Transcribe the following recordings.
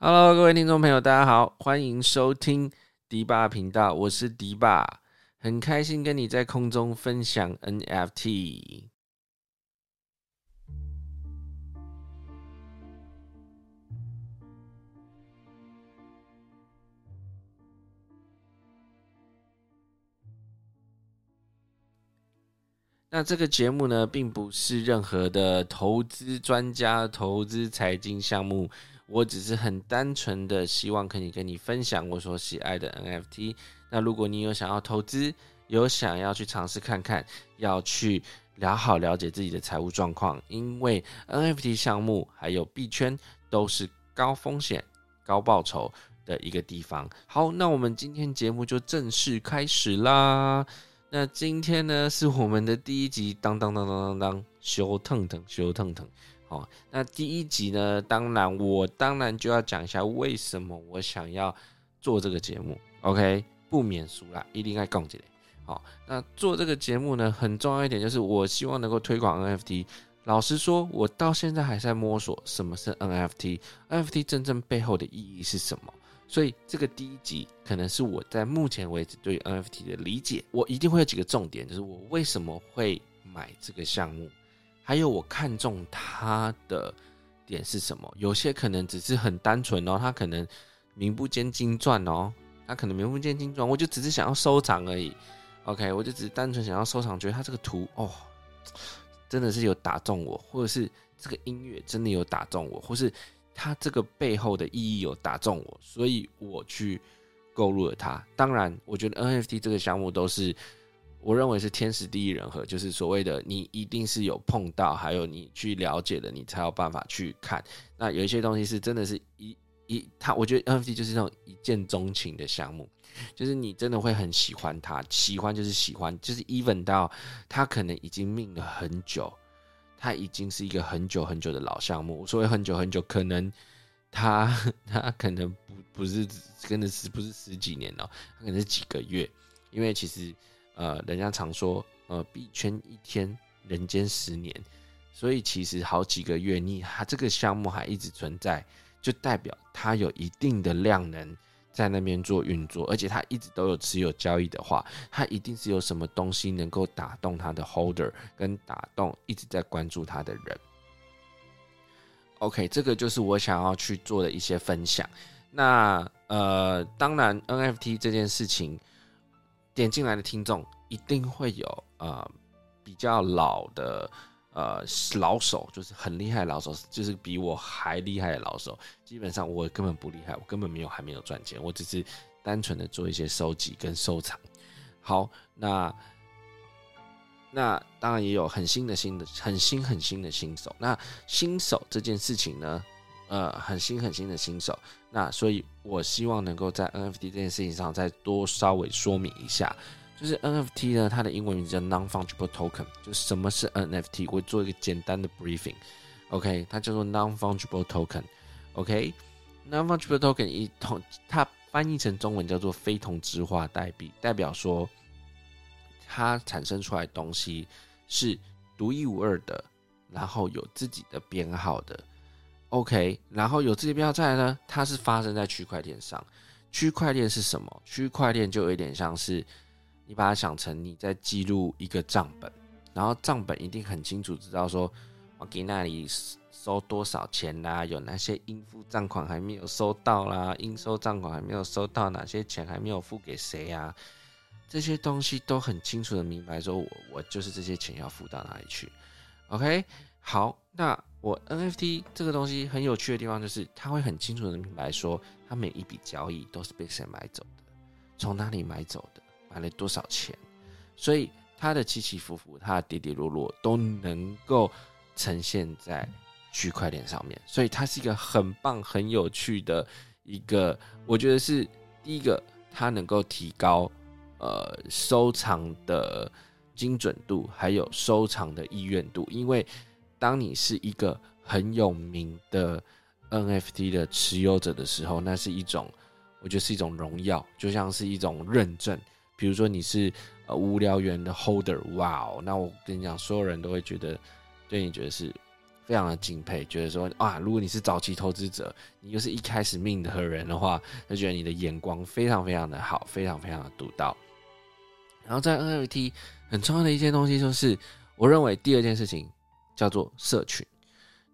Hello，各位听众朋友，大家好，欢迎收听迪爸频道，我是迪爸，很开心跟你在空中分享 NFT。那这个节目呢，并不是任何的投资专家、投资财经项目。我只是很单纯的希望可以跟你分享我所喜爱的 NFT。那如果你有想要投资，有想要去尝试看看，要去了好了解自己的财务状况，因为 NFT 项目还有币圈都是高风险高报酬的一个地方。好，那我们今天节目就正式开始啦。那今天呢是我们的第一集，当当当当当当，修腾腾，修腾腾。哦，那第一集呢？当然，我当然就要讲一下为什么我想要做这个节目。OK，不免俗啦，一定要讲起来。好，那做这个节目呢，很重要一点就是，我希望能够推广 NFT。老实说，我到现在还在摸索什么是 NFT，NFT 真正背后的意义是什么。所以，这个第一集可能是我在目前为止对 NFT 的理解。我一定会有几个重点，就是我为什么会买这个项目。还有我看中它的点是什么？有些可能只是很单纯哦，它可能名不见经传哦，它可能名不见经传，我就只是想要收藏而已。OK，我就只是单纯想要收藏，觉得它这个图哦，真的是有打中我，或者是这个音乐真的有打中我，或是它这个背后的意义有打中我，所以我去购入了它。当然，我觉得 NFT 这个项目都是。我认为是天时地利人和，就是所谓的你一定是有碰到，还有你去了解的，你才有办法去看。那有一些东西是真的是一一，他我觉得 NFT 就是那种一见钟情的项目，就是你真的会很喜欢它，喜欢就是喜欢，就是 even 到它可能已经命了很久，它已经是一个很久很久的老项目。所谓很久很久，可能它它可能不不是真的是不是十几年哦，它可能是几个月，因为其实。呃，人家常说，呃，币圈一天，人间十年，所以其实好几个月，你它这个项目还一直存在，就代表它有一定的量能在那边做运作，而且它一直都有持有交易的话，它一定是有什么东西能够打动它的 holder，跟打动一直在关注它的人。OK，这个就是我想要去做的一些分享。那呃，当然 NFT 这件事情。点进来的听众一定会有呃比较老的呃老手，就是很厉害的老手，就是比我还厉害的老手。基本上我根本不厉害，我根本没有还没有赚钱，我只是单纯的做一些收集跟收藏。好，那那当然也有很新的新的很新很新的新手。那新手这件事情呢，呃，很新很新的新手。那所以，我希望能够在 NFT 这件事情上再多稍微说明一下，就是 NFT 呢，它的英文名字叫 Non-Fungible Token，就什么是 NFT，我做一个简单的 briefing。OK，它叫做 Non-Fungible Token。OK，Non-Fungible Token 一同它翻译成中文叫做非同质化代币，代表说它产生出来东西是独一无二的，然后有自己的编号的。OK，然后有这些标在呢，它是发生在区块链上。区块链是什么？区块链就有点像是你把它想成你在记录一个账本，然后账本一定很清楚知道说我给那里收多少钱啦，有哪些应付账款还没有收到啦，应收账款还没有收到，哪些钱还没有付给谁呀？这些东西都很清楚的明白，说我我就是这些钱要付到哪里去。OK，好，那。我 NFT 这个东西很有趣的地方，就是它会很清楚的明白说，它每一笔交易都是被谁买走的，从哪里买走的，买了多少钱，所以它的起起伏伏，它的跌跌落落都能够呈现在区块链上面，所以它是一个很棒、很有趣的一个，我觉得是第一个，它能够提高呃收藏的精准度，还有收藏的意愿度，因为。当你是一个很有名的 NFT 的持有者的时候，那是一种，我觉得是一种荣耀，就像是一种认证。比如说你是呃无聊猿的 Holder，哇哦，那我跟你讲，所有人都会觉得对你觉得是非常的敬佩，觉得说啊，如果你是早期投资者，你又是一开始命的人的话，就觉得你的眼光非常非常的好，非常非常的独到。然后在 NFT 很重要的一件东西就是，我认为第二件事情叫做社群。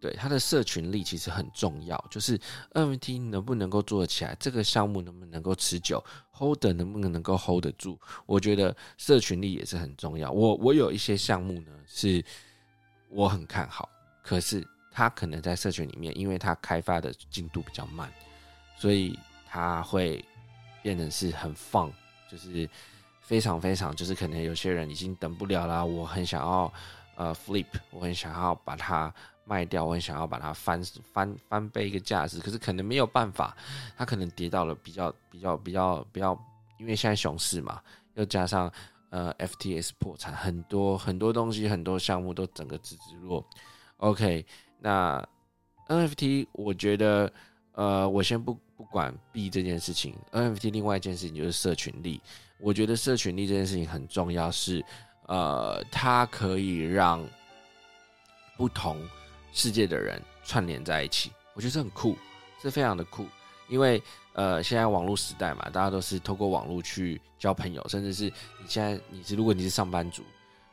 对它的社群力其实很重要，就是 NFT 能不能够做得起来，这个项目能不能够持久，hold 能不能够 hold 得住，我觉得社群力也是很重要。我我有一些项目呢，是我很看好，可是它可能在社群里面，因为它开发的进度比较慢，所以它会变成是很放，就是非常非常，就是可能有些人已经等不了啦，我很想要呃 flip，我很想要把它。卖掉，我很想要把它翻翻翻倍一个价值，可是可能没有办法，它可能跌到了比较比较比较比较，因为现在熊市嘛，又加上呃 FTS 破产，很多很多东西，很多项目都整个直直落。OK，那 NFT 我觉得呃，我先不不管币这件事情，NFT 另外一件事情就是社群力，我觉得社群力这件事情很重要，是呃，它可以让不同。世界的人串联在一起，我觉得这很酷，这非常的酷。因为呃，现在网络时代嘛，大家都是透过网络去交朋友，甚至是你现在你是如果你是上班族，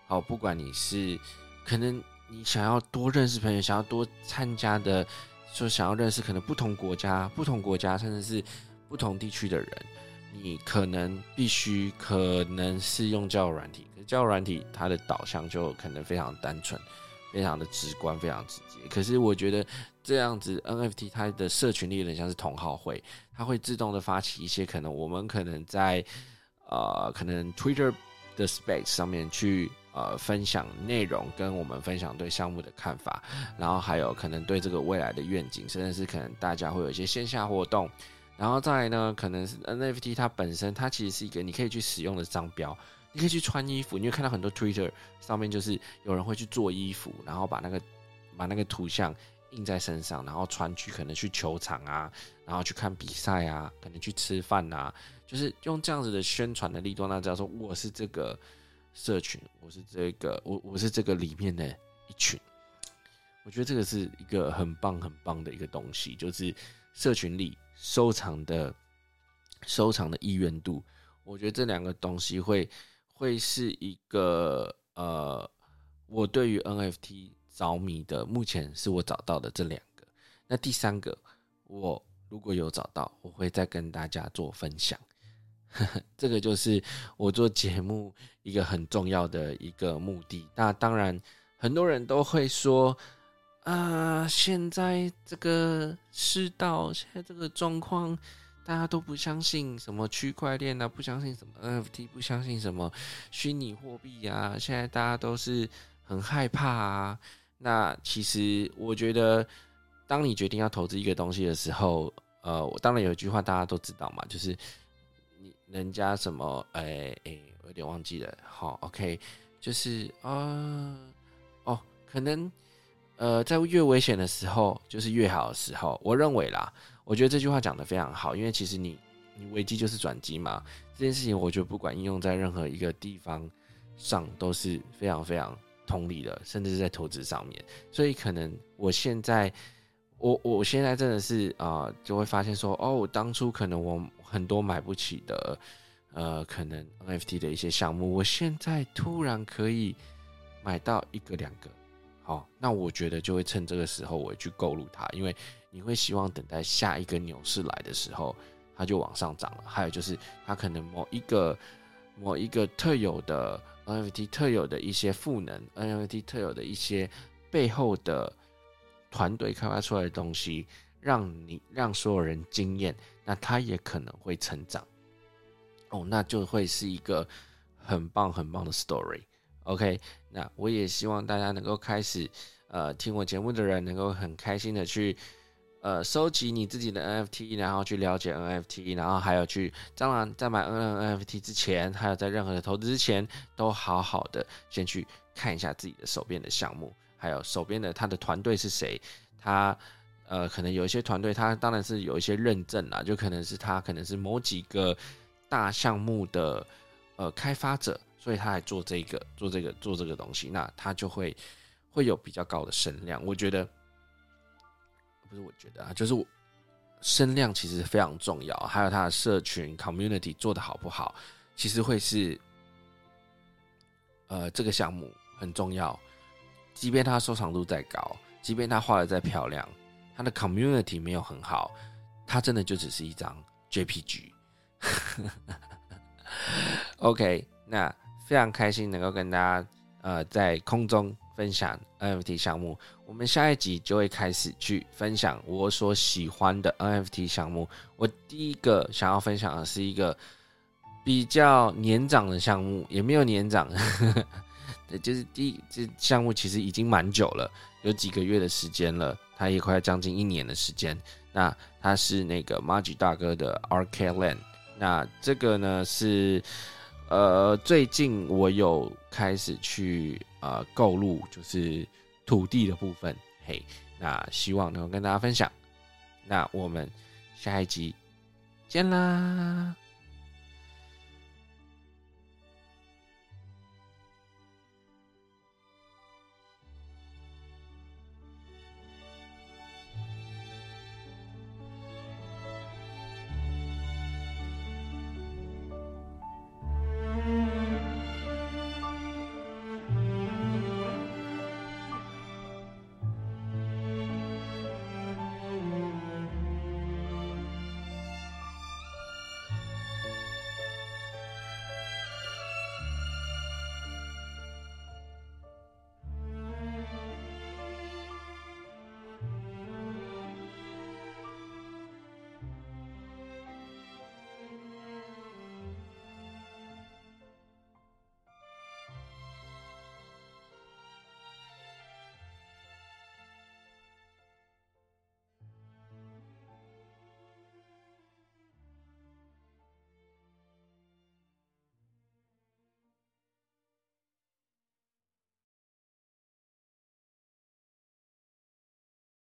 好，不管你是可能你想要多认识朋友，想要多参加的，说想要认识可能不同国家、不同国家甚至是不同地区的人，你可能必须可能是用交友软体，交友软体它的导向就可能非常单纯。非常的直观，非常直接。可是我觉得这样子 NFT 它的社群力有点像是同好会，它会自动的发起一些可能我们可能在呃可能 Twitter 的 Space 上面去呃分享内容，跟我们分享对项目的看法，然后还有可能对这个未来的愿景，甚至是可能大家会有一些线下活动，然后再来呢，可能是 NFT 它本身它其实是一个你可以去使用的商标。你可以去穿衣服，你会看到很多 Twitter 上面就是有人会去做衣服，然后把那个把那个图像印在身上，然后穿去可能去球场啊，然后去看比赛啊，可能去吃饭啊，就是用这样子的宣传的力度，那知道说我是这个社群，我是这个我我是这个里面的一群。我觉得这个是一个很棒很棒的一个东西，就是社群力收藏的收藏的意愿度，我觉得这两个东西会。会是一个呃，我对于 NFT 着迷的，目前是我找到的这两个。那第三个，我如果有找到，我会再跟大家做分享。这个就是我做节目一个很重要的一个目的。那当然，很多人都会说啊，现在这个世道，现在这个状况。大家都不相信什么区块链啊，不相信什么 NFT，不相信什么虚拟货币啊。现在大家都是很害怕啊。那其实我觉得，当你决定要投资一个东西的时候，呃，我当然有一句话大家都知道嘛，就是你人家什么，哎哎，我有点忘记了。好，OK，就是啊，哦，可能呃，在越危险的时候，就是越好的时候。我认为啦。我觉得这句话讲的非常好，因为其实你你危机就是转机嘛。这件事情，我觉得不管应用在任何一个地方上都是非常非常通理的，甚至是在投资上面。所以可能我现在，我我现在真的是啊，就会发现说，哦，当初可能我很多买不起的，呃，可能 NFT 的一些项目，我现在突然可以买到一个两个。好，那我觉得就会趁这个时候我去购入它，因为。你会希望等待下一个牛市来的时候，它就往上涨了。还有就是，它可能某一个某一个特有的 NFT 特有的一些赋能，NFT 特有的一些背后的团队开发出来的东西，让你让所有人惊艳，那它也可能会成长。哦，那就会是一个很棒很棒的 story。OK，那我也希望大家能够开始，呃，听我节目的人能够很开心的去。呃，收集你自己的 NFT，然后去了解 NFT，然后还有去，当然在买 NFT 之前，还有在任何的投资之前，都好好的先去看一下自己的手边的项目，还有手边的他的团队是谁，他呃，可能有一些团队，他当然是有一些认证啦，就可能是他可能是某几个大项目的呃开发者，所以他来做这个做这个做这个东西，那他就会会有比较高的声量。我觉得不是，我觉得啊，就是我声量其实非常重要，还有他的社群 community 做的好不好，其实会是呃这个项目很重要。即便他收藏度再高，即便他画的再漂亮，他的 community 没有很好，他真的就只是一张 JPG。OK，那非常开心能够跟大家呃在空中分享 NFT 项目。我们下一集就会开始去分享我所喜欢的 NFT 项目。我第一个想要分享的是一个比较年长的项目，也没有年长，对，就是第一这项目其实已经蛮久了，有几个月的时间了，它也快要将近一年的时间。那它是那个 Magi 大哥的 Arcade Land。那这个呢是，呃，最近我有开始去呃购入，就是土地的部分，嘿，那希望能够跟大家分享。那我们下一集见啦。